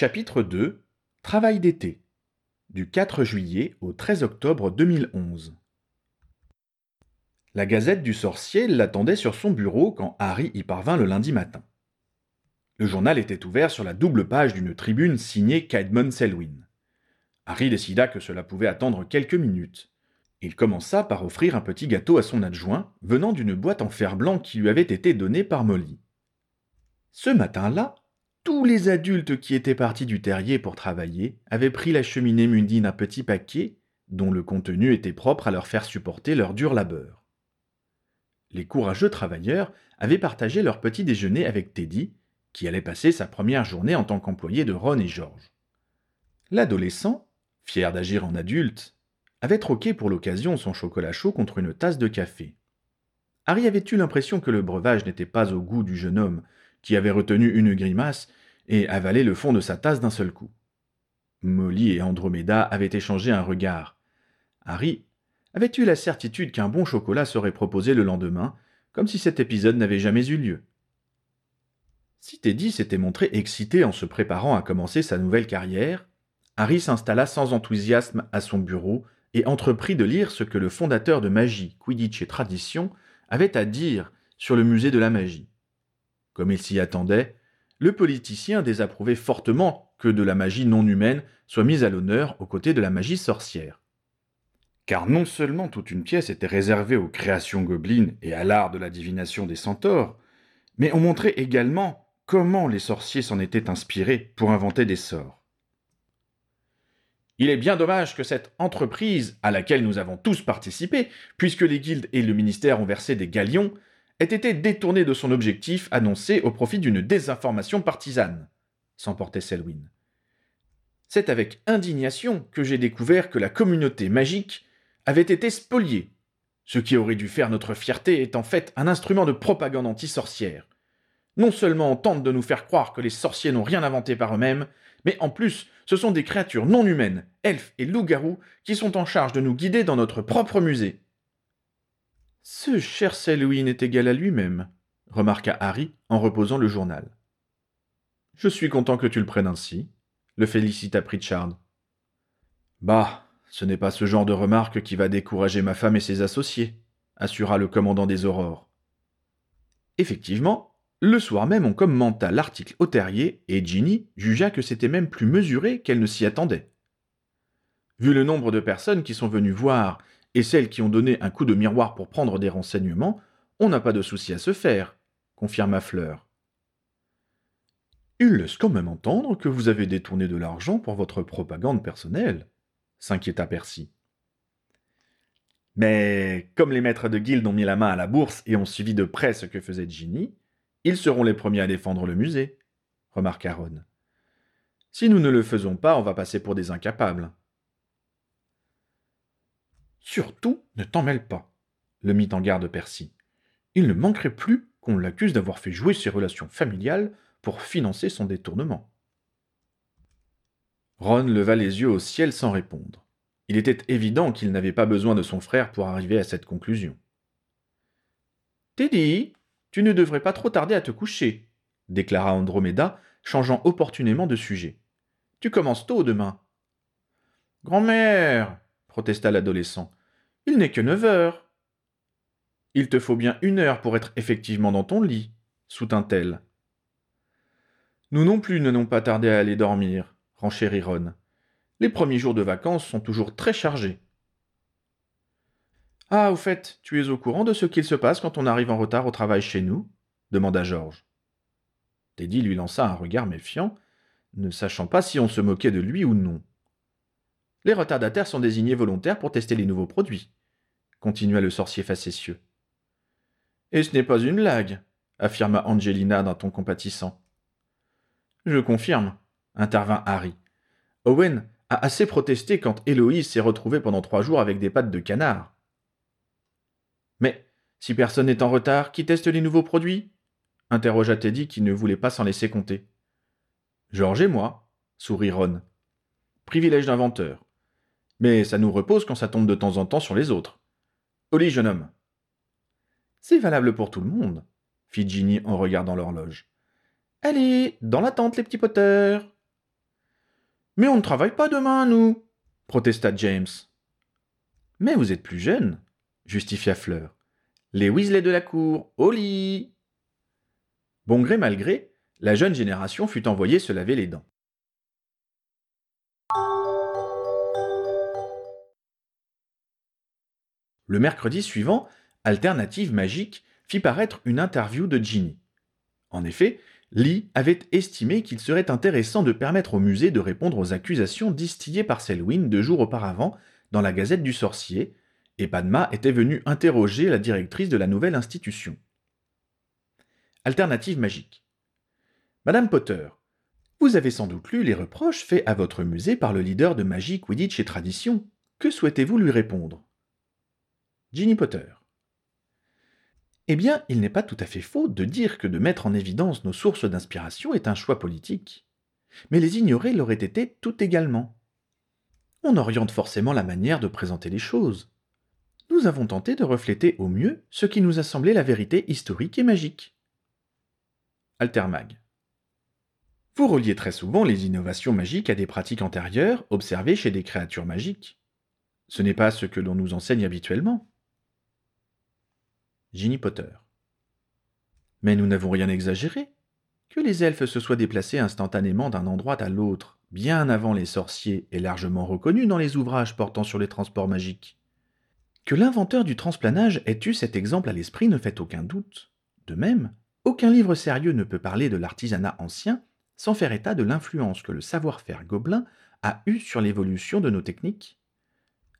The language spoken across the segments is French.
Chapitre 2 Travail d'été du 4 juillet au 13 octobre 2011 La Gazette du Sorcier l'attendait sur son bureau quand Harry y parvint le lundi matin. Le journal était ouvert sur la double page d'une tribune signée Caedmon Selwyn. Harry décida que cela pouvait attendre quelques minutes. Il commença par offrir un petit gâteau à son adjoint, venant d'une boîte en fer blanc qui lui avait été donnée par Molly. Ce matin-là, tous les adultes qui étaient partis du terrier pour travailler avaient pris la cheminée munie d'un petit paquet dont le contenu était propre à leur faire supporter leur dur labeur. Les courageux travailleurs avaient partagé leur petit déjeuner avec Teddy, qui allait passer sa première journée en tant qu'employé de Ron et George. L'adolescent, fier d'agir en adulte, avait troqué pour l'occasion son chocolat chaud contre une tasse de café. Harry avait eu l'impression que le breuvage n'était pas au goût du jeune homme, qui avait retenu une grimace et avalé le fond de sa tasse d'un seul coup. Molly et Andromeda avaient échangé un regard. Harry avait eu la certitude qu'un bon chocolat serait proposé le lendemain, comme si cet épisode n'avait jamais eu lieu? Si Teddy s'était montré excité en se préparant à commencer sa nouvelle carrière, Harry s'installa sans enthousiasme à son bureau et entreprit de lire ce que le fondateur de Magie, Quidditch et Tradition avait à dire sur le musée de la magie. Comme il s'y attendait, le politicien désapprouvait fortement que de la magie non humaine soit mise à l'honneur aux côtés de la magie sorcière. Car non seulement toute une pièce était réservée aux créations gobelines et à l'art de la divination des centaures, mais on montrait également comment les sorciers s'en étaient inspirés pour inventer des sorts. Il est bien dommage que cette entreprise, à laquelle nous avons tous participé, puisque les guildes et le ministère ont versé des galions, ait été détourné de son objectif annoncé au profit d'une désinformation partisane, s'emportait Selwyn. C'est avec indignation que j'ai découvert que la communauté magique avait été spoliée. Ce qui aurait dû faire notre fierté est en fait un instrument de propagande anti-sorcière. Non seulement on tente de nous faire croire que les sorciers n'ont rien inventé par eux-mêmes, mais en plus, ce sont des créatures non humaines, elfes et loups-garous, qui sont en charge de nous guider dans notre propre musée. Ce cher Selwyn est égal à lui-même, remarqua Harry en reposant le journal. Je suis content que tu le prennes ainsi, le félicita Pritchard. Bah, ce n'est pas ce genre de remarque qui va décourager ma femme et ses associés, assura le commandant des Aurores. Effectivement, le soir même on commenta l'article au terrier et Ginny jugea que c'était même plus mesuré qu'elle ne s'y attendait. Vu le nombre de personnes qui sont venues voir et celles qui ont donné un coup de miroir pour prendre des renseignements, on n'a pas de souci à se faire, confirma Fleur. Il laisse quand même entendre que vous avez détourné de l'argent pour votre propagande personnelle, s'inquiéta Percy. Mais comme les maîtres de guilde ont mis la main à la bourse et ont suivi de près ce que faisait Ginny, ils seront les premiers à défendre le musée, remarqua Ron. Si nous ne le faisons pas, on va passer pour des incapables. Surtout, ne t'en mêle pas, le mit en garde Percy. Il ne manquerait plus qu'on l'accuse d'avoir fait jouer ses relations familiales pour financer son détournement. Ron leva les yeux au ciel sans répondre. Il était évident qu'il n'avait pas besoin de son frère pour arriver à cette conclusion. Teddy, tu ne devrais pas trop tarder à te coucher, déclara Andromeda, changeant opportunément de sujet. Tu commences tôt demain. Grand-mère, protesta l'adolescent. Il n'est que neuf heures. Il te faut bien une heure pour être effectivement dans ton lit, soutint-elle. Nous non plus ne n'avons pas tardé à aller dormir, renchérit Ron. Les premiers jours de vacances sont toujours très chargés. Ah, au fait, tu es au courant de ce qu'il se passe quand on arrive en retard au travail chez nous? demanda Georges. Teddy lui lança un regard méfiant, ne sachant pas si on se moquait de lui ou non. Les retardataires sont désignés volontaires pour tester les nouveaux produits, continua le sorcier facétieux. Et ce n'est pas une blague, affirma Angelina d'un ton compatissant. Je confirme, intervint Harry. Owen a assez protesté quand Héloïse s'est retrouvée pendant trois jours avec des pattes de canard. Mais si personne n'est en retard, qui teste les nouveaux produits? interrogea Teddy qui ne voulait pas s'en laisser compter. Georges et moi, sourit Ron. Privilège d'inventeur mais ça nous repose quand ça tombe de temps en temps sur les autres. Au lit, jeune homme. C'est valable pour tout le monde, fit Ginny en regardant l'horloge. Allez, dans la tente, les petits poteurs. Mais on ne travaille pas demain, nous protesta James. Mais vous êtes plus jeune, justifia Fleur. Les Weasley de la cour, au lit Bon gré mal gré, la jeune génération fut envoyée se laver les dents. Le mercredi suivant, Alternative Magique fit paraître une interview de Ginny. En effet, Lee avait estimé qu'il serait intéressant de permettre au musée de répondre aux accusations distillées par Selwyn deux jours auparavant dans la Gazette du Sorcier, et Padma était venue interroger la directrice de la nouvelle institution. Alternative magique. Madame Potter, vous avez sans doute lu les reproches faits à votre musée par le leader de magie, Quidditch et Tradition. Que souhaitez-vous lui répondre? Ginny Potter. Eh bien, il n'est pas tout à fait faux de dire que de mettre en évidence nos sources d'inspiration est un choix politique. Mais les ignorer l'aurait été tout également. On oriente forcément la manière de présenter les choses. Nous avons tenté de refléter au mieux ce qui nous a semblé la vérité historique et magique. Altermag. Vous reliez très souvent les innovations magiques à des pratiques antérieures observées chez des créatures magiques. Ce n'est pas ce que l'on nous enseigne habituellement. Ginny Potter. Mais nous n'avons rien exagéré. Que les elfes se soient déplacés instantanément d'un endroit à l'autre, bien avant les sorciers, est largement reconnu dans les ouvrages portant sur les transports magiques. Que l'inventeur du transplanage ait eu cet exemple à l'esprit ne fait aucun doute. De même, aucun livre sérieux ne peut parler de l'artisanat ancien sans faire état de l'influence que le savoir-faire gobelin a eu sur l'évolution de nos techniques.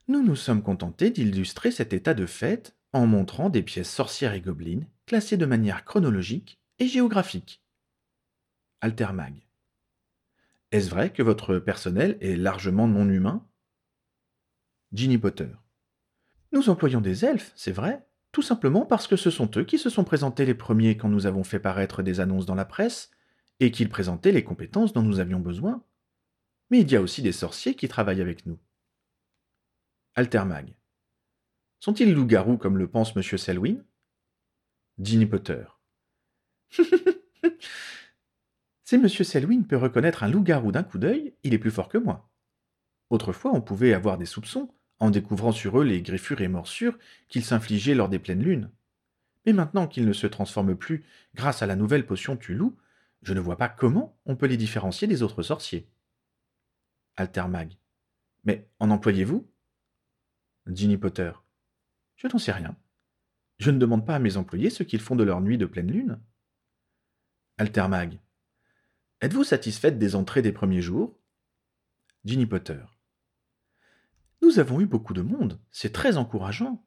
Nous nous sommes contentés d'illustrer cet état de fait en montrant des pièces sorcières et gobelines classées de manière chronologique et géographique. Altermag. Est-ce vrai que votre personnel est largement non humain Ginny Potter. Nous employons des elfes, c'est vrai, tout simplement parce que ce sont eux qui se sont présentés les premiers quand nous avons fait paraître des annonces dans la presse, et qu'ils présentaient les compétences dont nous avions besoin. Mais il y a aussi des sorciers qui travaillent avec nous. Altermag. Sont-ils loups-garous comme le pense M. Selwyn? Ginny Potter. si M. Selwyn peut reconnaître un loup-garou d'un coup d'œil, il est plus fort que moi. Autrefois, on pouvait avoir des soupçons en découvrant sur eux les griffures et morsures qu'ils s'infligeaient lors des pleines lunes. Mais maintenant qu'ils ne se transforment plus grâce à la nouvelle potion loup, je ne vois pas comment on peut les différencier des autres sorciers. Altermag. Mais en employez-vous? Ginny Potter. Je n'en sais rien. Je ne demande pas à mes employés ce qu'ils font de leur nuit de pleine lune. Altermag. Êtes-vous satisfaite des entrées des premiers jours? Ginny Potter. Nous avons eu beaucoup de monde, c'est très encourageant.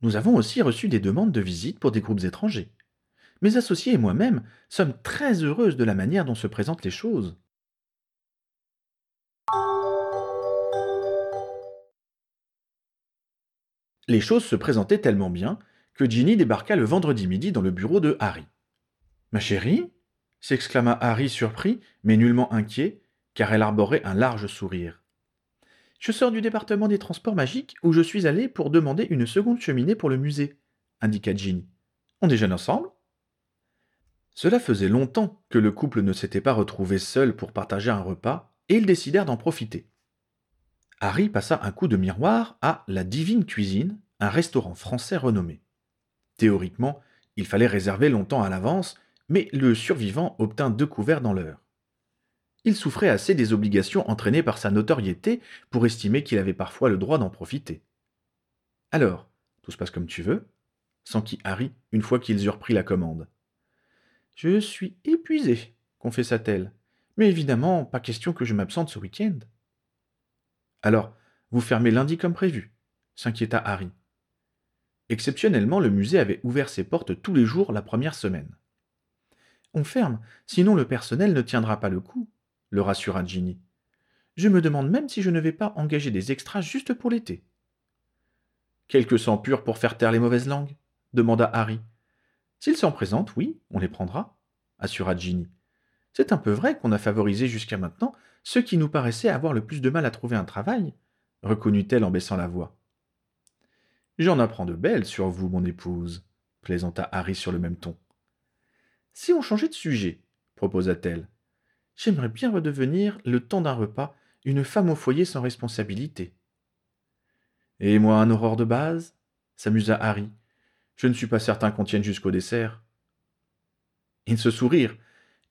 Nous avons aussi reçu des demandes de visite pour des groupes étrangers. Mes associés et moi-même sommes très heureuses de la manière dont se présentent les choses. Les choses se présentaient tellement bien que Ginny débarqua le vendredi midi dans le bureau de Harry. Ma chérie s'exclama Harry surpris, mais nullement inquiet, car elle arborait un large sourire. Je sors du département des transports magiques où je suis allé pour demander une seconde cheminée pour le musée, indiqua Ginny. On déjeune ensemble? Cela faisait longtemps que le couple ne s'était pas retrouvé seul pour partager un repas, et ils décidèrent d'en profiter. Harry passa un coup de miroir à La Divine Cuisine, un restaurant français renommé. Théoriquement, il fallait réserver longtemps à l'avance, mais le survivant obtint deux couverts dans l'heure. Il souffrait assez des obligations entraînées par sa notoriété pour estimer qu'il avait parfois le droit d'en profiter. Alors, tout se passe comme tu veux s'enquit Harry une fois qu'ils eurent pris la commande. Je suis épuisé, confessa-t-elle. Mais évidemment, pas question que je m'absente ce week-end. Alors, vous fermez lundi comme prévu s'inquiéta Harry. Exceptionnellement, le musée avait ouvert ses portes tous les jours la première semaine. On ferme, sinon le personnel ne tiendra pas le coup, le rassura Ginny. Je me demande même si je ne vais pas engager des extras juste pour l'été. Quelques sang purs pour faire taire les mauvaises langues demanda Harry. S'ils s'en présentent, oui, on les prendra, assura Ginny. C'est un peu vrai qu'on a favorisé jusqu'à maintenant ceux qui nous paraissaient avoir le plus de mal à trouver un travail, reconnut-elle en baissant la voix. J'en apprends de belles sur vous, mon épouse, plaisanta Harry sur le même ton. Si on changeait de sujet, proposa-t-elle. J'aimerais bien redevenir, le temps d'un repas, une femme au foyer sans responsabilité. Et moi, un aurore de base? s'amusa Harry. Je ne suis pas certain qu'on tienne jusqu'au dessert. Ils se sourirent.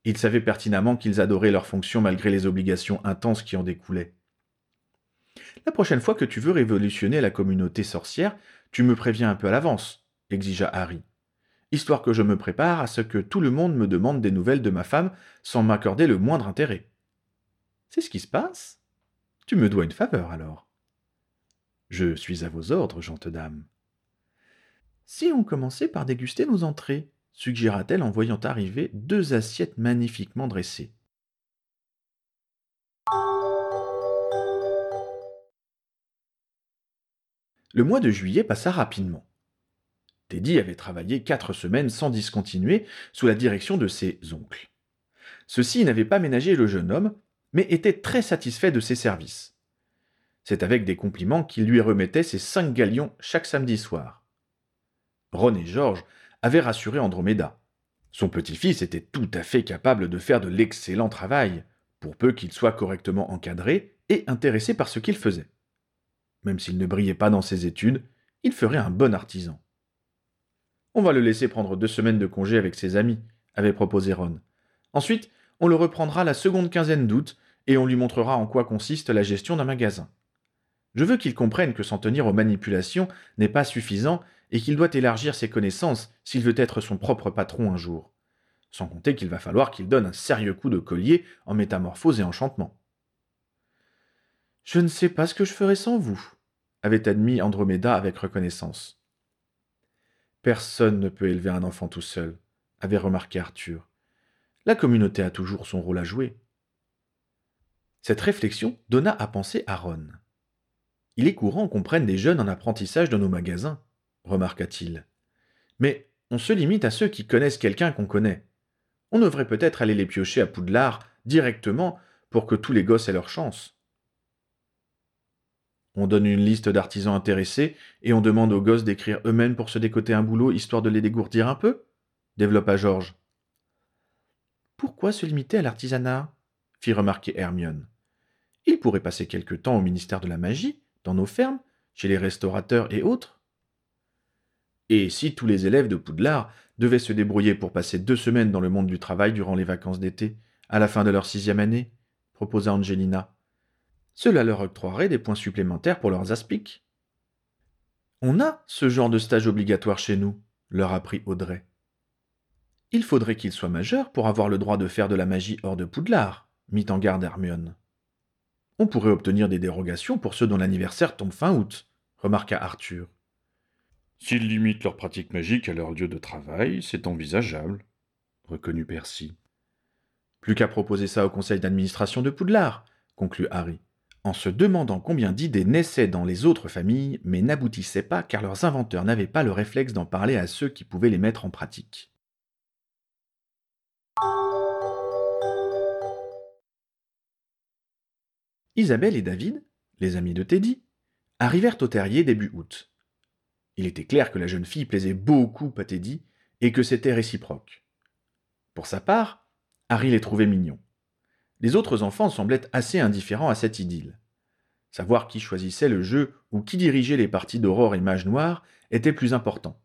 Ils savaient pertinemment qu'ils adoraient leur fonction malgré les obligations intenses qui en découlaient. La prochaine fois que tu veux révolutionner la communauté sorcière, tu me préviens un peu à l'avance, exigea Harry, histoire que je me prépare à ce que tout le monde me demande des nouvelles de ma femme sans m'accorder le moindre intérêt. C'est ce qui se passe Tu me dois une faveur alors. Je suis à vos ordres, gentes dame. Si on commençait par déguster nos entrées, suggéra-t-elle en voyant arriver deux assiettes magnifiquement dressées. Le mois de juillet passa rapidement. Teddy avait travaillé quatre semaines sans discontinuer sous la direction de ses oncles. Ceux-ci n'avaient pas ménagé le jeune homme, mais étaient très satisfaits de ses services. C'est avec des compliments qu'il lui remettait ses cinq galions chaque samedi soir. Ron et George avaient rassuré Andromeda. Son petit-fils était tout à fait capable de faire de l'excellent travail, pour peu qu'il soit correctement encadré et intéressé par ce qu'il faisait. Même s'il ne brillait pas dans ses études, il ferait un bon artisan. On va le laisser prendre deux semaines de congé avec ses amis, avait proposé Ron. Ensuite, on le reprendra la seconde quinzaine d'août et on lui montrera en quoi consiste la gestion d'un magasin. Je veux qu'il comprenne que s'en tenir aux manipulations n'est pas suffisant et qu'il doit élargir ses connaissances s'il veut être son propre patron un jour. Sans compter qu'il va falloir qu'il donne un sérieux coup de collier en métamorphose et enchantement. Je ne sais pas ce que je ferais sans vous, avait admis Andromeda avec reconnaissance. Personne ne peut élever un enfant tout seul, avait remarqué Arthur. La communauté a toujours son rôle à jouer. Cette réflexion donna à penser à Ron. Il est courant qu'on prenne des jeunes en apprentissage dans nos magasins, remarqua-t-il. Mais on se limite à ceux qui connaissent quelqu'un qu'on connaît. On devrait peut-être aller les piocher à Poudlard directement pour que tous les gosses aient leur chance. On donne une liste d'artisans intéressés et on demande aux gosses d'écrire eux-mêmes pour se décoter un boulot histoire de les dégourdir un peu? Développa Georges. Pourquoi se limiter à l'artisanat? fit remarquer Hermione. Il pourrait passer quelque temps au ministère de la magie, dans nos fermes, chez les restaurateurs et autres. Et si tous les élèves de Poudlard devaient se débrouiller pour passer deux semaines dans le monde du travail durant les vacances d'été, à la fin de leur sixième année? proposa Angelina. Cela leur octroierait des points supplémentaires pour leurs aspics. On a ce genre de stage obligatoire chez nous, leur apprit Audrey. Il faudrait qu'ils soient majeurs pour avoir le droit de faire de la magie hors de Poudlard, mit en garde Hermione. On pourrait obtenir des dérogations pour ceux dont l'anniversaire tombe fin août, remarqua Arthur. S'ils limitent leur pratique magique à leur lieu de travail, c'est envisageable, reconnut Percy. Plus qu'à proposer ça au conseil d'administration de Poudlard, conclut Harry en se demandant combien d'idées naissaient dans les autres familles, mais n'aboutissaient pas car leurs inventeurs n'avaient pas le réflexe d'en parler à ceux qui pouvaient les mettre en pratique. Isabelle et David, les amis de Teddy, arrivèrent au terrier début août. Il était clair que la jeune fille plaisait beaucoup à Teddy et que c'était réciproque. Pour sa part, Harry les trouvait mignons. Les autres enfants semblaient assez indifférents à cette idylle. Savoir qui choisissait le jeu ou qui dirigeait les parties d'Aurore et Mage Noir était plus important.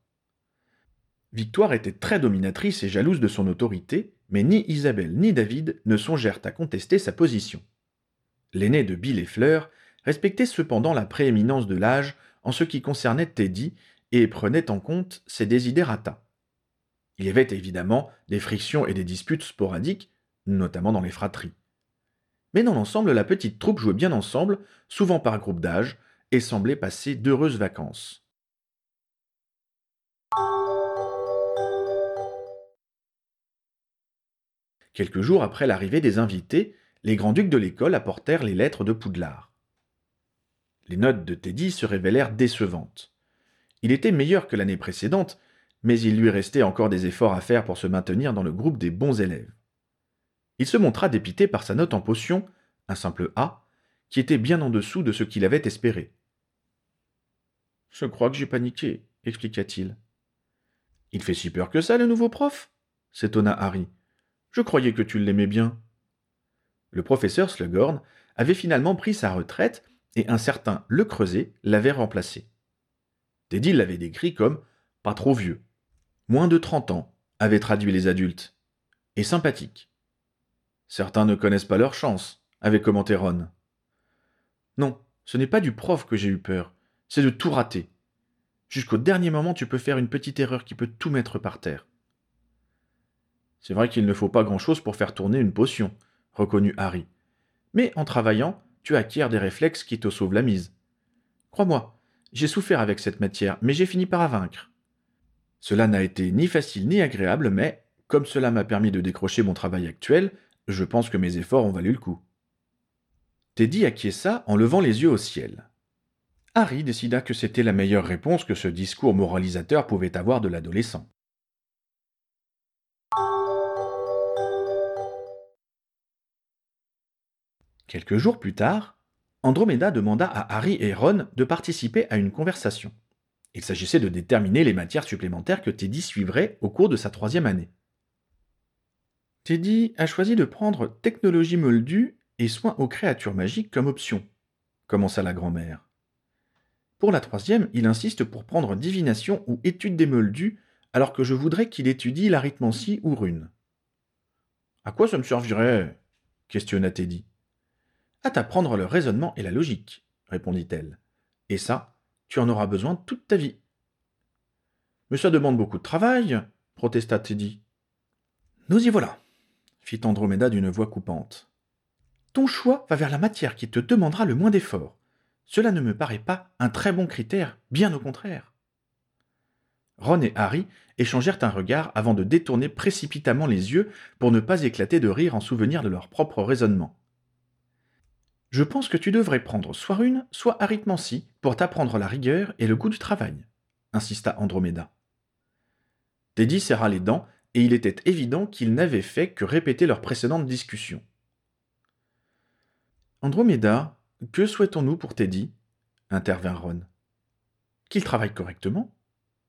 Victoire était très dominatrice et jalouse de son autorité, mais ni Isabelle ni David ne songèrent à contester sa position. L'aîné de Bill et Fleur respectait cependant la prééminence de l'âge en ce qui concernait Teddy et prenait en compte ses désidérata. Il y avait évidemment des frictions et des disputes sporadiques, notamment dans les fratries mais dans l'ensemble, la petite troupe jouait bien ensemble, souvent par groupe d'âge, et semblait passer d'heureuses vacances. Quelques jours après l'arrivée des invités, les grands-ducs de l'école apportèrent les lettres de Poudlard. Les notes de Teddy se révélèrent décevantes. Il était meilleur que l'année précédente, mais il lui restait encore des efforts à faire pour se maintenir dans le groupe des bons élèves. Il se montra dépité par sa note en potion, un simple A, qui était bien en dessous de ce qu'il avait espéré. Je crois que j'ai paniqué, expliqua-t-il. Il fait si peur que ça, le nouveau prof s'étonna Harry. Je croyais que tu l'aimais bien. Le professeur Slughorn avait finalement pris sa retraite et un certain Le Creuset l'avait remplacé. Teddy l'avait décrit comme pas trop vieux, moins de 30 ans, avaient traduit les adultes, et sympathique. Certains ne connaissent pas leur chance, avait commenté Ron. Non, ce n'est pas du prof que j'ai eu peur, c'est de tout rater. Jusqu'au dernier moment, tu peux faire une petite erreur qui peut tout mettre par terre. C'est vrai qu'il ne faut pas grand-chose pour faire tourner une potion, reconnut Harry. Mais en travaillant, tu acquiers des réflexes qui te sauvent la mise. Crois-moi, j'ai souffert avec cette matière, mais j'ai fini par la vaincre. Cela n'a été ni facile ni agréable, mais comme cela m'a permis de décrocher mon travail actuel, je pense que mes efforts ont valu le coup. Teddy acquiesça en levant les yeux au ciel. Harry décida que c'était la meilleure réponse que ce discours moralisateur pouvait avoir de l'adolescent. Quelques jours plus tard, Andromeda demanda à Harry et Ron de participer à une conversation. Il s'agissait de déterminer les matières supplémentaires que Teddy suivrait au cours de sa troisième année. Teddy a choisi de prendre technologie moldue et soins aux créatures magiques comme option, commença la grand-mère. Pour la troisième, il insiste pour prendre divination ou étude des moldus, alors que je voudrais qu'il étudie l'arithmancie ou rune. À quoi ça me servirait? questionna Teddy. À t'apprendre le raisonnement et la logique, répondit-elle. Et ça, tu en auras besoin toute ta vie. Mais ça demande beaucoup de travail, protesta Teddy. Nous y voilà, fit Andromeda d'une voix coupante. Ton choix va vers la matière qui te demandera le moins d'efforts. Cela ne me paraît pas un très bon critère, bien au contraire. Ron et Harry échangèrent un regard avant de détourner précipitamment les yeux pour ne pas éclater de rire en souvenir de leur propre raisonnement. Je pense que tu devrais prendre soit rune, soit arithmancie pour t'apprendre la rigueur et le goût du travail, insista Andromeda. Teddy serra les dents et il était évident qu'ils n'avaient fait que répéter leur précédente discussion. Andromeda, que souhaitons-nous pour Teddy? intervint Ron. Qu'il travaille correctement?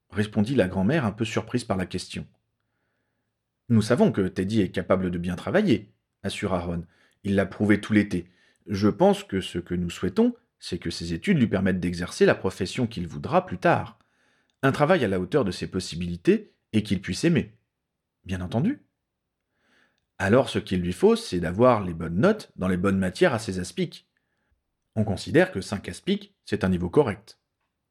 répondit la grand-mère un peu surprise par la question. Nous savons que Teddy est capable de bien travailler, assura Ron. Il l'a prouvé tout l'été, je pense que ce que nous souhaitons, c'est que ses études lui permettent d'exercer la profession qu'il voudra plus tard. Un travail à la hauteur de ses possibilités et qu'il puisse aimer. Bien entendu. Alors ce qu'il lui faut, c'est d'avoir les bonnes notes dans les bonnes matières à ses aspics. On considère que 5 aspics, c'est un niveau correct.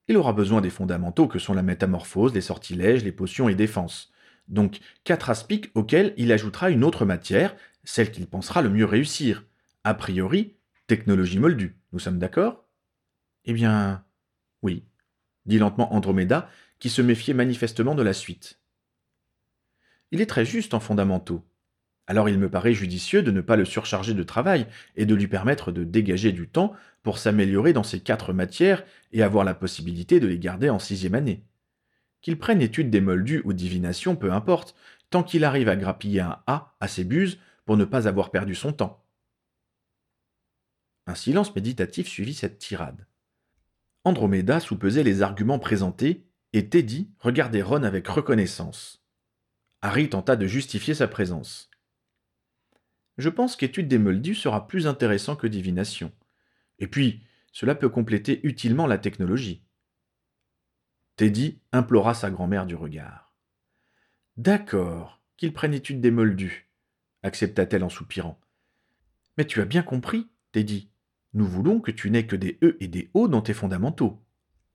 Il aura besoin des fondamentaux que sont la métamorphose, les sortilèges, les potions et défenses. Donc 4 aspics auxquels il ajoutera une autre matière, celle qu'il pensera le mieux réussir. A priori, Technologie moldue, nous sommes d'accord? Eh bien, oui, dit lentement Andromeda, qui se méfiait manifestement de la suite. Il est très juste en fondamentaux. Alors il me paraît judicieux de ne pas le surcharger de travail et de lui permettre de dégager du temps pour s'améliorer dans ces quatre matières et avoir la possibilité de les garder en sixième année. Qu'il prenne étude des moldus ou divination, peu importe, tant qu'il arrive à grappiller un A à ses buses pour ne pas avoir perdu son temps. Un silence méditatif suivit cette tirade. Andromeda soupesait les arguments présentés, et Teddy regardait Ron avec reconnaissance. Harry tenta de justifier sa présence. Je pense qu'étude des moldus sera plus intéressant que divination. Et puis, cela peut compléter utilement la technologie. Teddy implora sa grand-mère du regard. D'accord, qu'il prenne étude des moldus, accepta-t-elle en soupirant. Mais tu as bien compris, Teddy. Nous voulons que tu n'aies que des E et des O dans tes fondamentaux.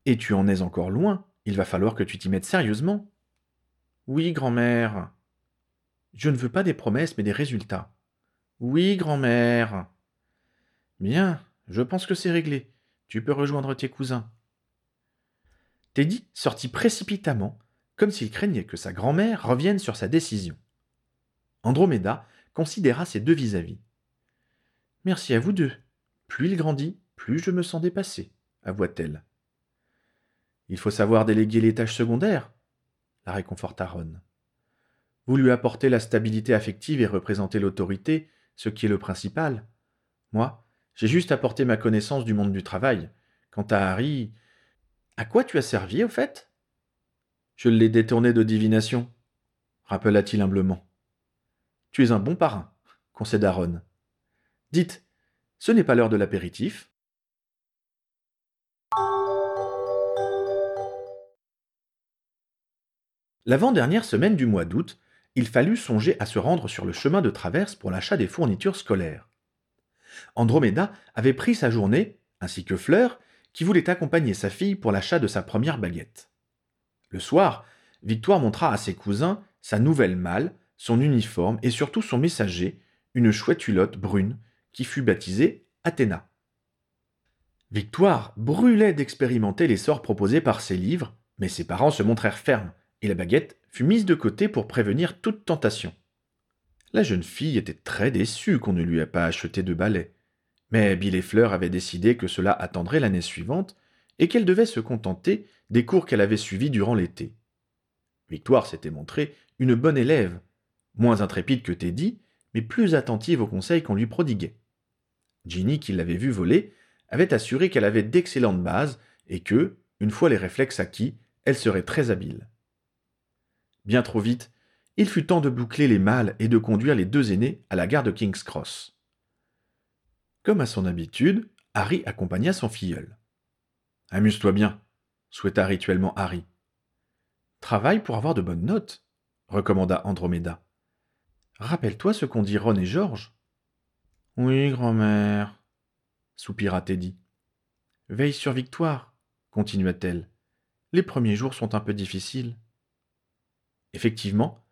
Et tu en es encore loin, il va falloir que tu t'y mettes sérieusement. Oui, grand-mère. Je ne veux pas des promesses, mais des résultats. Oui, grand-mère. Bien, je pense que c'est réglé. Tu peux rejoindre tes cousins. Teddy sortit précipitamment, comme s'il craignait que sa grand-mère revienne sur sa décision. Andromeda considéra ses deux vis-à-vis. Merci à vous deux, plus il grandit, plus je me sens dépassé, avoua-t-elle. Il faut savoir déléguer les tâches secondaires, la réconforta Ron. Vous lui apportez la stabilité affective et représentez l'autorité, ce qui est le principal. Moi, j'ai juste apporté ma connaissance du monde du travail. Quant à Harry. À quoi tu as servi, au fait? Je l'ai détourné de divination, rappela-t-il humblement. Tu es un bon parrain, concéda Ron. Dites, ce n'est pas l'heure de l'apéritif L'avant-dernière semaine du mois d'août, il fallut songer à se rendre sur le chemin de traverse pour l'achat des fournitures scolaires. Andromeda avait pris sa journée, ainsi que Fleur, qui voulait accompagner sa fille pour l'achat de sa première baguette. Le soir, Victoire montra à ses cousins sa nouvelle malle, son uniforme et surtout son messager, une chouette hulotte brune, qui fut baptisée Athéna. Victoire brûlait d'expérimenter les sorts proposés par ses livres, mais ses parents se montrèrent fermes, et la baguette fut mise de côté pour prévenir toute tentation. La jeune fille était très déçue qu'on ne lui ait pas acheté de balai. Mais Bill et Fleur avaient décidé que cela attendrait l'année suivante et qu'elle devait se contenter des cours qu'elle avait suivis durant l'été. Victoire s'était montrée une bonne élève, moins intrépide que Teddy, mais plus attentive aux conseils qu'on lui prodiguait. Ginny, qui l'avait vue voler, avait assuré qu'elle avait d'excellentes bases et que, une fois les réflexes acquis, elle serait très habile. Bien trop vite, il fut temps de boucler les mâles et de conduire les deux aînés à la gare de King's Cross. Comme à son habitude, Harry accompagna son filleul. Amuse-toi bien, souhaita rituellement Harry. Travaille pour avoir de bonnes notes, recommanda Andromeda. Rappelle-toi ce qu'ont dit Ron et George. Oui, grand-mère, soupira Teddy. Veille sur Victoire, continua-t-elle. Les premiers jours sont un peu difficiles. Effectivement,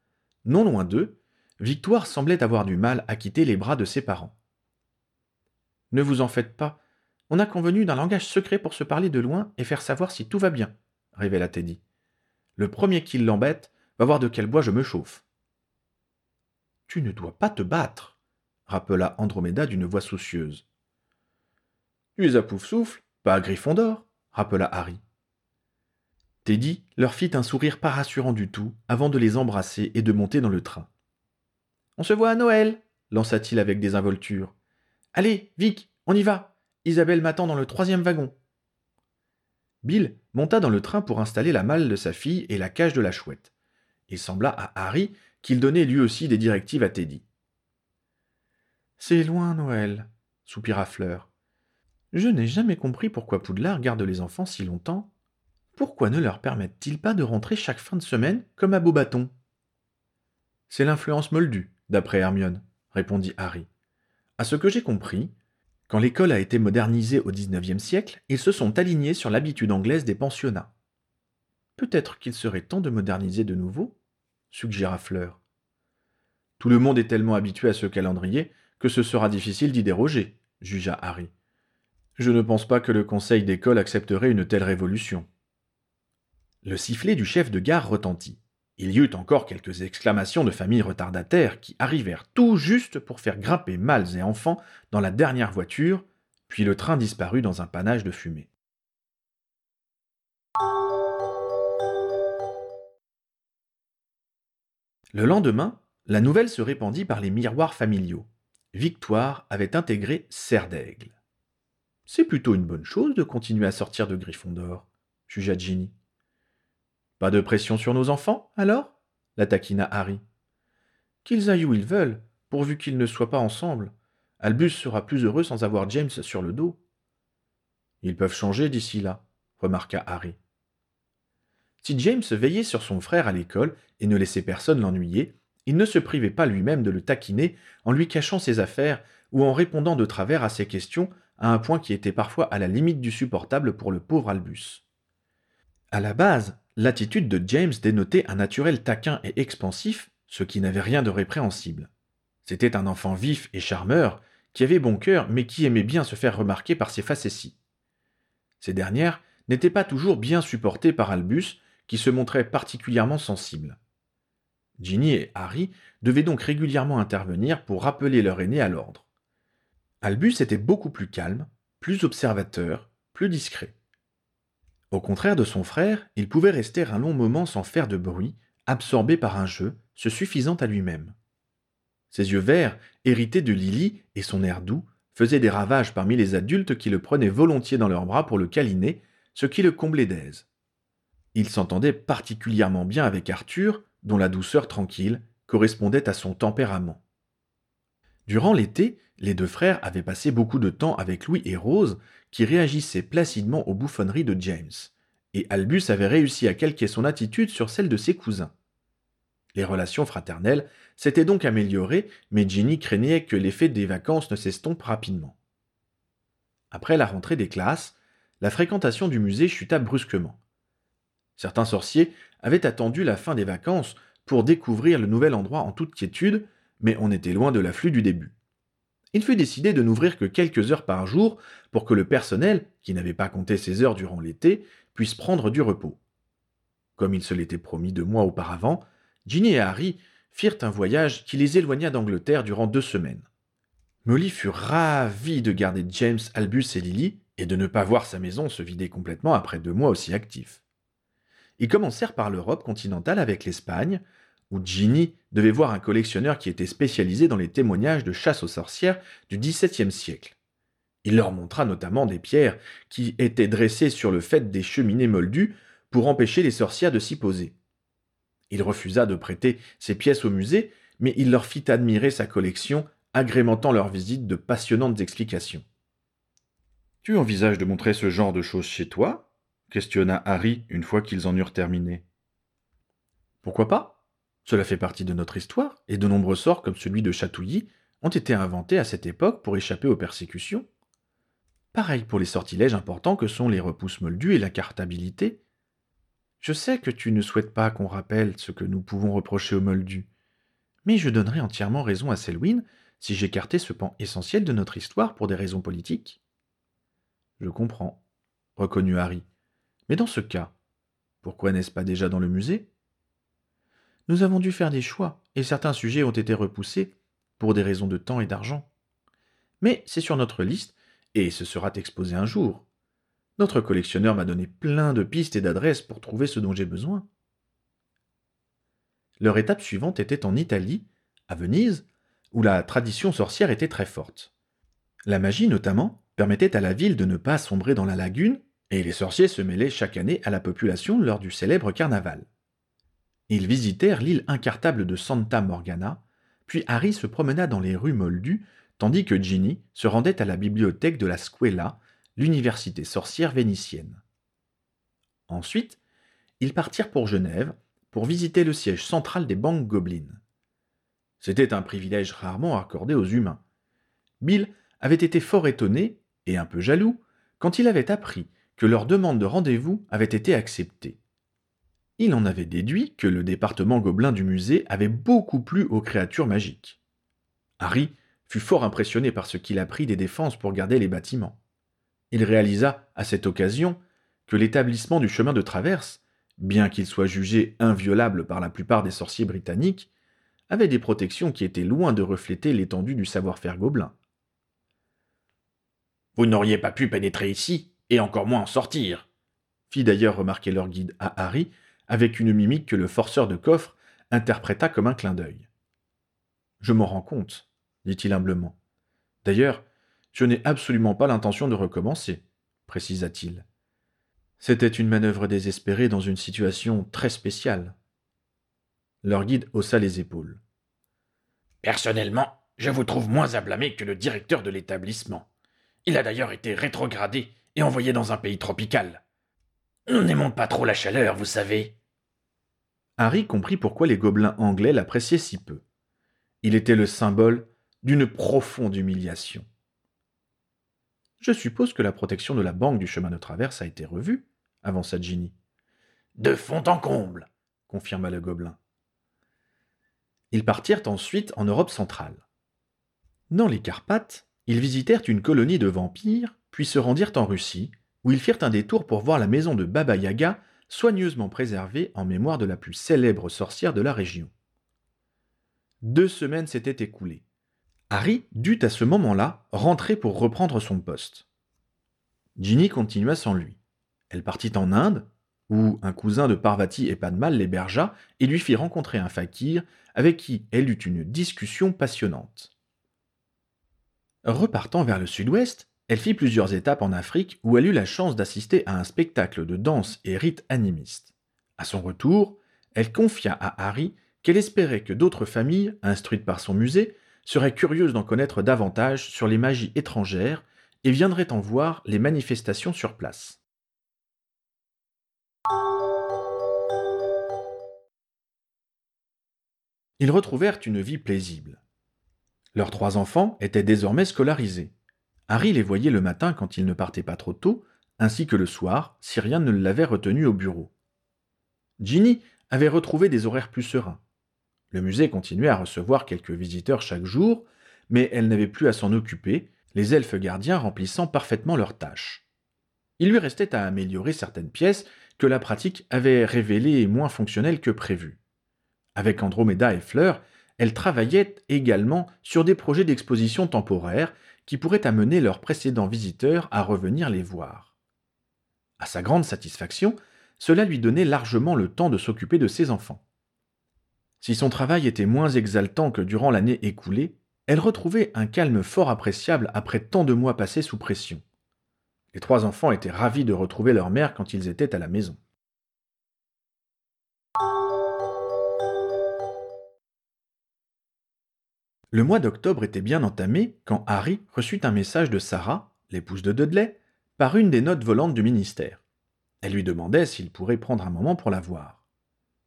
non loin d'eux, Victoire semblait avoir du mal à quitter les bras de ses parents. Ne vous en faites pas, on a convenu d'un langage secret pour se parler de loin et faire savoir si tout va bien, révéla Teddy. Le premier qui l'embête va voir de quel bois je me chauffe. Tu ne dois pas te battre, rappela Andromeda d'une voix soucieuse. Tu es à Pouf-Souffle, pas à Gryffondor, rappela Harry. Teddy leur fit un sourire pas rassurant du tout avant de les embrasser et de monter dans le train. On se voit à Noël, lança-t-il avec désinvolture. Allez, Vic, on y va. Isabelle m'attend dans le troisième wagon. Bill monta dans le train pour installer la malle de sa fille et la cage de la chouette. Il sembla à Harry qu'il donnait lui aussi des directives à Teddy. C'est loin, Noël, soupira Fleur. Je n'ai jamais compris pourquoi Poudlard garde les enfants si longtemps. Pourquoi ne leur permettent-ils pas de rentrer chaque fin de semaine comme à Beaubaton? C'est l'influence moldue, d'après Hermione, répondit Harry. À ce que j'ai compris, quand l'école a été modernisée au XIXe siècle, ils se sont alignés sur l'habitude anglaise des pensionnats. Peut-être qu'il serait temps de moderniser de nouveau suggéra Fleur. Tout le monde est tellement habitué à ce calendrier que ce sera difficile d'y déroger, jugea Harry. Je ne pense pas que le conseil d'école accepterait une telle révolution. Le sifflet du chef de gare retentit. Il y eut encore quelques exclamations de familles retardataires qui arrivèrent tout juste pour faire grimper mâles et enfants dans la dernière voiture, puis le train disparut dans un panache de fumée. Le lendemain, la nouvelle se répandit par les miroirs familiaux. Victoire avait intégré Serre d'Aigle. C'est plutôt une bonne chose de continuer à sortir de Gryffondor, jugea Ginny. Pas de pression sur nos enfants, alors? la taquina Harry. Qu'ils aillent où ils veulent, pourvu qu'ils ne soient pas ensemble. Albus sera plus heureux sans avoir James sur le dos. Ils peuvent changer d'ici là, remarqua Harry. Si James veillait sur son frère à l'école et ne laissait personne l'ennuyer, il ne se privait pas lui-même de le taquiner en lui cachant ses affaires ou en répondant de travers à ses questions à un point qui était parfois à la limite du supportable pour le pauvre Albus. À la base, L'attitude de James dénotait un naturel taquin et expansif, ce qui n'avait rien de répréhensible. C'était un enfant vif et charmeur, qui avait bon cœur, mais qui aimait bien se faire remarquer par ses facéties. Ces dernières n'étaient pas toujours bien supportées par Albus, qui se montrait particulièrement sensible. Ginny et Harry devaient donc régulièrement intervenir pour rappeler leur aîné à l'ordre. Albus était beaucoup plus calme, plus observateur, plus discret. Au contraire de son frère, il pouvait rester un long moment sans faire de bruit, absorbé par un jeu, se suffisant à lui-même. Ses yeux verts, hérités de Lily, et son air doux, faisaient des ravages parmi les adultes qui le prenaient volontiers dans leurs bras pour le câliner, ce qui le comblait d'aise. Il s'entendait particulièrement bien avec Arthur, dont la douceur tranquille correspondait à son tempérament. Durant l'été, Les deux frères avaient passé beaucoup de temps avec Louis et Rose, qui réagissaient placidement aux bouffonneries de James, et Albus avait réussi à calquer son attitude sur celle de ses cousins. Les relations fraternelles s'étaient donc améliorées, mais Ginny craignait que l'effet des vacances ne s'estompe rapidement. Après la rentrée des classes, la fréquentation du musée chuta brusquement. Certains sorciers avaient attendu la fin des vacances pour découvrir le nouvel endroit en toute quiétude, mais on était loin de l'afflux du début. Il fut décidé de n'ouvrir que quelques heures par jour pour que le personnel, qui n'avait pas compté ses heures durant l'été, puisse prendre du repos. Comme il se l'était promis deux mois auparavant, Ginny et Harry firent un voyage qui les éloigna d'Angleterre durant deux semaines. Molly fut ravie de garder James, Albus et Lily et de ne pas voir sa maison se vider complètement après deux mois aussi actifs. Ils commencèrent par l'Europe continentale avec l'Espagne, où Ginny devait voir un collectionneur qui était spécialisé dans les témoignages de chasse aux sorcières du XVIIe siècle. Il leur montra notamment des pierres qui étaient dressées sur le fait des cheminées moldues pour empêcher les sorcières de s'y poser. Il refusa de prêter ces pièces au musée, mais il leur fit admirer sa collection, agrémentant leur visite de passionnantes explications. Tu envisages de montrer ce genre de choses chez toi? questionna Harry une fois qu'ils en eurent terminé. Pourquoi pas? Cela fait partie de notre histoire, et de nombreux sorts comme celui de Chatouilly ont été inventés à cette époque pour échapper aux persécutions. Pareil pour les sortilèges importants que sont les repousses moldues et la cartabilité. Je sais que tu ne souhaites pas qu'on rappelle ce que nous pouvons reprocher aux moldus, mais je donnerais entièrement raison à Selwyn si j'écartais ce pan essentiel de notre histoire pour des raisons politiques. Je comprends, reconnut Harry. Mais dans ce cas, pourquoi n'est-ce pas déjà dans le musée? Nous avons dû faire des choix, et certains sujets ont été repoussés pour des raisons de temps et d'argent. Mais c'est sur notre liste, et ce sera exposé un jour. Notre collectionneur m'a donné plein de pistes et d'adresses pour trouver ce dont j'ai besoin. Leur étape suivante était en Italie, à Venise, où la tradition sorcière était très forte. La magie, notamment, permettait à la ville de ne pas sombrer dans la lagune et les sorciers se mêlaient chaque année à la population lors du célèbre carnaval. Ils visitèrent l'île incartable de Santa Morgana, puis Harry se promena dans les rues moldues, tandis que Ginny se rendait à la bibliothèque de la Scuela, l'université sorcière vénitienne. Ensuite, ils partirent pour Genève pour visiter le siège central des banques gobelines. C'était un privilège rarement accordé aux humains. Bill avait été fort étonné et un peu jaloux quand il avait appris que leur demande de rendez-vous avait été acceptée. Il en avait déduit que le département gobelin du musée avait beaucoup plu aux créatures magiques. Harry fut fort impressionné par ce qu'il apprit des défenses pour garder les bâtiments. Il réalisa, à cette occasion, que l'établissement du chemin de traverse, bien qu'il soit jugé inviolable par la plupart des sorciers britanniques, avait des protections qui étaient loin de refléter l'étendue du savoir-faire gobelin. Vous n'auriez pas pu pénétrer ici, et encore moins en sortir, fit d'ailleurs remarquer leur guide à Harry, avec une mimique que le forceur de coffre interpréta comme un clin d'œil. Je m'en rends compte, dit-il humblement. D'ailleurs, je n'ai absolument pas l'intention de recommencer, précisa-t-il. C'était une manœuvre désespérée dans une situation très spéciale. Leur guide haussa les épaules. Personnellement, je vous trouve moins à blâmer que le directeur de l'établissement. Il a d'ailleurs été rétrogradé et envoyé dans un pays tropical. Nous n'aimons pas trop la chaleur, vous savez. Harry comprit pourquoi les gobelins anglais l'appréciaient si peu. Il était le symbole d'une profonde humiliation. Je suppose que la protection de la banque du chemin de traverse a été revue, avança Ginny. De fond en comble, confirma le gobelin. Ils partirent ensuite en Europe centrale. Dans les Carpates, ils visitèrent une colonie de vampires puis se rendirent en Russie, où ils firent un détour pour voir la maison de Baba Yaga, soigneusement préservée en mémoire de la plus célèbre sorcière de la région. Deux semaines s'étaient écoulées. Harry dut à ce moment-là rentrer pour reprendre son poste. Ginny continua sans lui. Elle partit en Inde, où un cousin de Parvati et Padmal l'hébergea et lui fit rencontrer un fakir avec qui elle eut une discussion passionnante. Repartant vers le sud-ouest, elle fit plusieurs étapes en Afrique où elle eut la chance d'assister à un spectacle de danse et rites animistes. À son retour, elle confia à Harry qu'elle espérait que d'autres familles, instruites par son musée, serait curieuse d'en connaître davantage sur les magies étrangères et viendrait en voir les manifestations sur place. Ils retrouvèrent une vie paisible. Leurs trois enfants étaient désormais scolarisés. Harry les voyait le matin quand ils ne partaient pas trop tôt, ainsi que le soir, si rien ne l'avait retenu au bureau. Ginny avait retrouvé des horaires plus sereins. Le musée continuait à recevoir quelques visiteurs chaque jour, mais elle n'avait plus à s'en occuper, les elfes gardiens remplissant parfaitement leurs tâches. Il lui restait à améliorer certaines pièces que la pratique avait révélées moins fonctionnelles que prévu. Avec Andromeda et Fleur, elle travaillait également sur des projets d'exposition temporaire qui pourraient amener leurs précédents visiteurs à revenir les voir. À sa grande satisfaction, cela lui donnait largement le temps de s'occuper de ses enfants. Si son travail était moins exaltant que durant l'année écoulée, elle retrouvait un calme fort appréciable après tant de mois passés sous pression. Les trois enfants étaient ravis de retrouver leur mère quand ils étaient à la maison. Le mois d'octobre était bien entamé quand Harry reçut un message de Sarah, l'épouse de Dudley, par une des notes volantes du ministère. Elle lui demandait s'il pourrait prendre un moment pour la voir.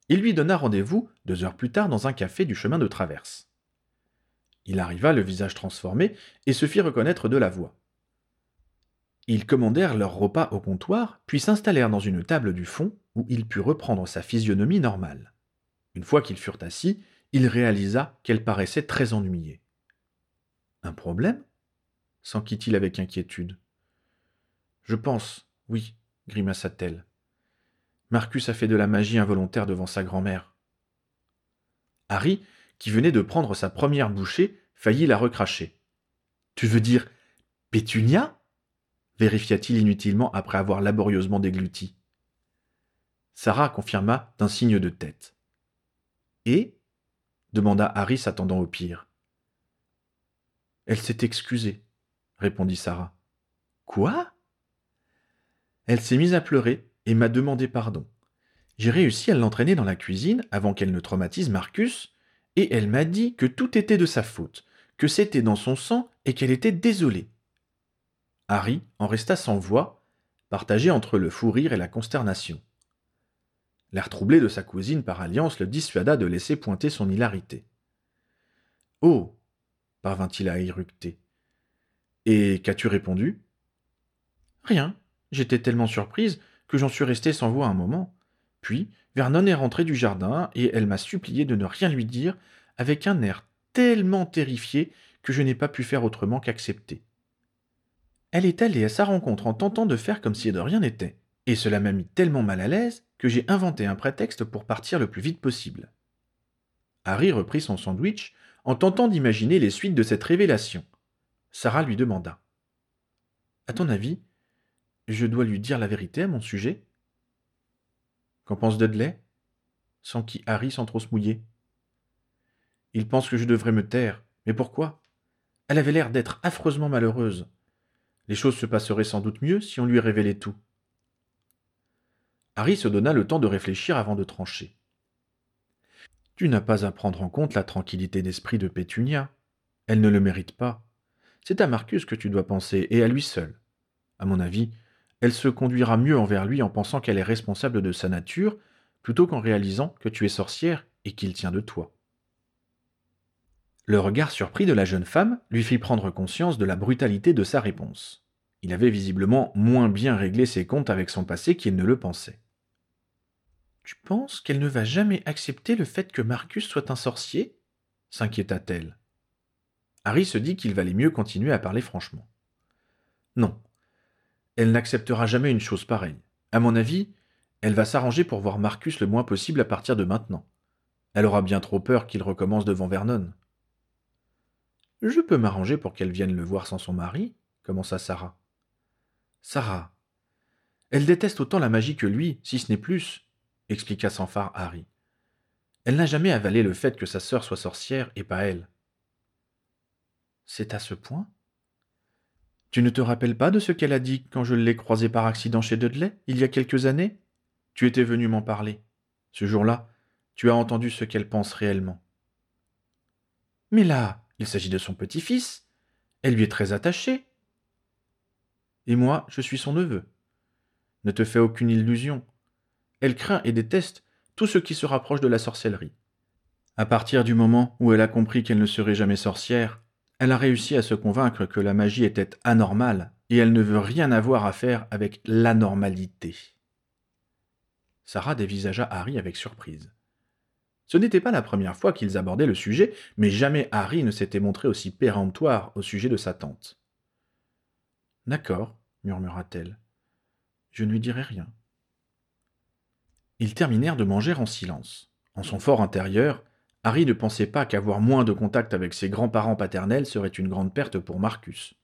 Il lui donna rendez-vous deux heures plus tard dans un café du chemin de traverse. Il arriva le visage transformé et se fit reconnaître de la voix. Ils commandèrent leur repas au comptoir, puis s'installèrent dans une table du fond où il put reprendre sa physionomie normale. Une fois qu'ils furent assis, il réalisa qu'elle paraissait très ennuyée. Un problème? s'enquit-il avec inquiétude. Je pense, oui, grimaça-t-elle. Marcus a fait de la magie involontaire devant sa grand-mère. Harry, qui venait de prendre sa première bouchée, faillit la recracher. Tu veux dire Pétunia? vérifia-t-il inutilement après avoir laborieusement dégluti. Sarah confirma d'un signe de tête. Et? demanda Harry s'attendant au pire. Elle s'est excusée, répondit Sarah. Quoi? Elle s'est mise à pleurer et m'a demandé pardon. J'ai réussi à l'entraîner dans la cuisine avant qu'elle ne traumatise Marcus, et elle m'a dit que tout était de sa faute, que c'était dans son sang et qu'elle était désolée. Harry en resta sans voix, partagé entre le fou rire et la consternation. L'air troublé de sa cousine par alliance le dissuada de laisser pointer son hilarité. Oh parvint-il à éructer. Et qu'as-tu répondu Rien. J'étais tellement surprise que j'en suis restée sans voix un moment. Puis Vernon est rentrée du jardin et elle m'a supplié de ne rien lui dire avec un air tellement terrifié que je n'ai pas pu faire autrement qu'accepter. Elle est allée à sa rencontre en tentant de faire comme si de rien n'était, et cela m'a mis tellement mal à l'aise que j'ai inventé un prétexte pour partir le plus vite possible. Harry reprit son sandwich en tentant d'imaginer les suites de cette révélation. Sarah lui demanda. À ton avis, je dois lui dire la vérité à mon sujet Qu'en pense Dudley? Sans qui Harry sans trop se mouiller. Il pense que je devrais me taire. Mais pourquoi? Elle avait l'air d'être affreusement malheureuse. Les choses se passeraient sans doute mieux si on lui révélait tout. Harry se donna le temps de réfléchir avant de trancher. Tu n'as pas à prendre en compte la tranquillité d'esprit de Pétunia. Elle ne le mérite pas. C'est à Marcus que tu dois penser, et à lui seul. À mon avis, elle se conduira mieux envers lui en pensant qu'elle est responsable de sa nature, plutôt qu'en réalisant que tu es sorcière et qu'il tient de toi. Le regard surpris de la jeune femme lui fit prendre conscience de la brutalité de sa réponse. Il avait visiblement moins bien réglé ses comptes avec son passé qu'il ne le pensait. Tu penses qu'elle ne va jamais accepter le fait que Marcus soit un sorcier? s'inquiéta-t-elle. Harry se dit qu'il valait mieux continuer à parler franchement. Non, elle n'acceptera jamais une chose pareille. À mon avis, elle va s'arranger pour voir Marcus le moins possible à partir de maintenant. Elle aura bien trop peur qu'il recommence devant Vernon. Je peux m'arranger pour qu'elle vienne le voir sans son mari, commença Sarah. Sarah. Elle déteste autant la magie que lui, si ce n'est plus, expliqua sans phare Harry. Elle n'a jamais avalé le fait que sa sœur soit sorcière et pas elle. C'est à ce point Tu ne te rappelles pas de ce qu'elle a dit quand je l'ai croisée par accident chez Dudley, il y a quelques années? Tu étais venu m'en parler. Ce jour-là, tu as entendu ce qu'elle pense réellement. Mais là, Il s'agit de son petit-fils. Elle lui est très attachée. Et moi, je suis son neveu. Ne te fais aucune illusion. Elle craint et déteste tout ce qui se rapproche de la sorcellerie. À partir du moment où elle a compris qu'elle ne serait jamais sorcière, elle a réussi à se convaincre que la magie était anormale et elle ne veut rien avoir à faire avec l'anormalité. Sarah dévisagea Harry avec surprise. Ce n'était pas la première fois qu'ils abordaient le sujet, mais jamais Harry ne s'était montré aussi péremptoire au sujet de sa tante. D'accord, murmura-t-elle. Je ne lui dirai rien. Ils terminèrent de manger en silence. En son fort intérieur, Harry ne pensait pas qu'avoir moins de contact avec ses grands-parents paternels serait une grande perte pour Marcus.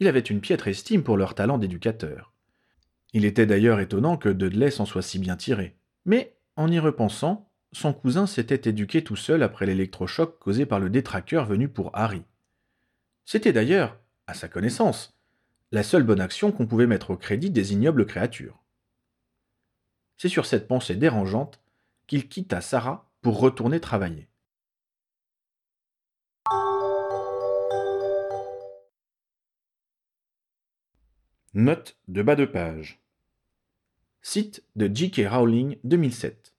Il avait une piètre estime pour leur talent d'éducateur. Il était d'ailleurs étonnant que Dudley s'en soit si bien tiré. Mais, en y repensant, son cousin s'était éduqué tout seul après l'électrochoc causé par le détraqueur venu pour Harry. C'était d'ailleurs, à sa connaissance, la seule bonne action qu'on pouvait mettre au crédit des ignobles créatures. C'est sur cette pensée dérangeante qu'il quitta Sarah pour retourner travailler. Note de bas de page. Site de J.K. Rowling 2007.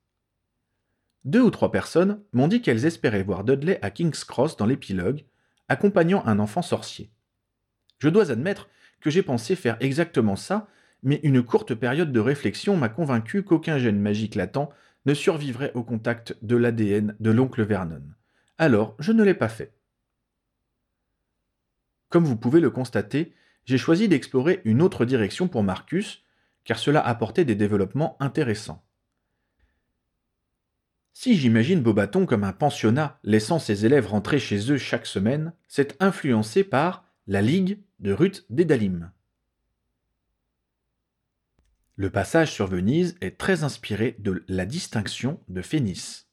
Deux ou trois personnes m'ont dit qu'elles espéraient voir Dudley à King's Cross dans l'épilogue, accompagnant un enfant sorcier. Je dois admettre que j'ai pensé faire exactement ça, mais une courte période de réflexion m'a convaincu qu'aucun gène magique latent ne survivrait au contact de l'ADN de l'oncle Vernon. Alors, je ne l'ai pas fait. Comme vous pouvez le constater, j'ai choisi d'explorer une autre direction pour Marcus, car cela apportait des développements intéressants. Si j'imagine Bobaton comme un pensionnat laissant ses élèves rentrer chez eux chaque semaine, c'est influencé par la Ligue de Ruth Dédalim. Le passage sur Venise est très inspiré de la distinction de Phénice.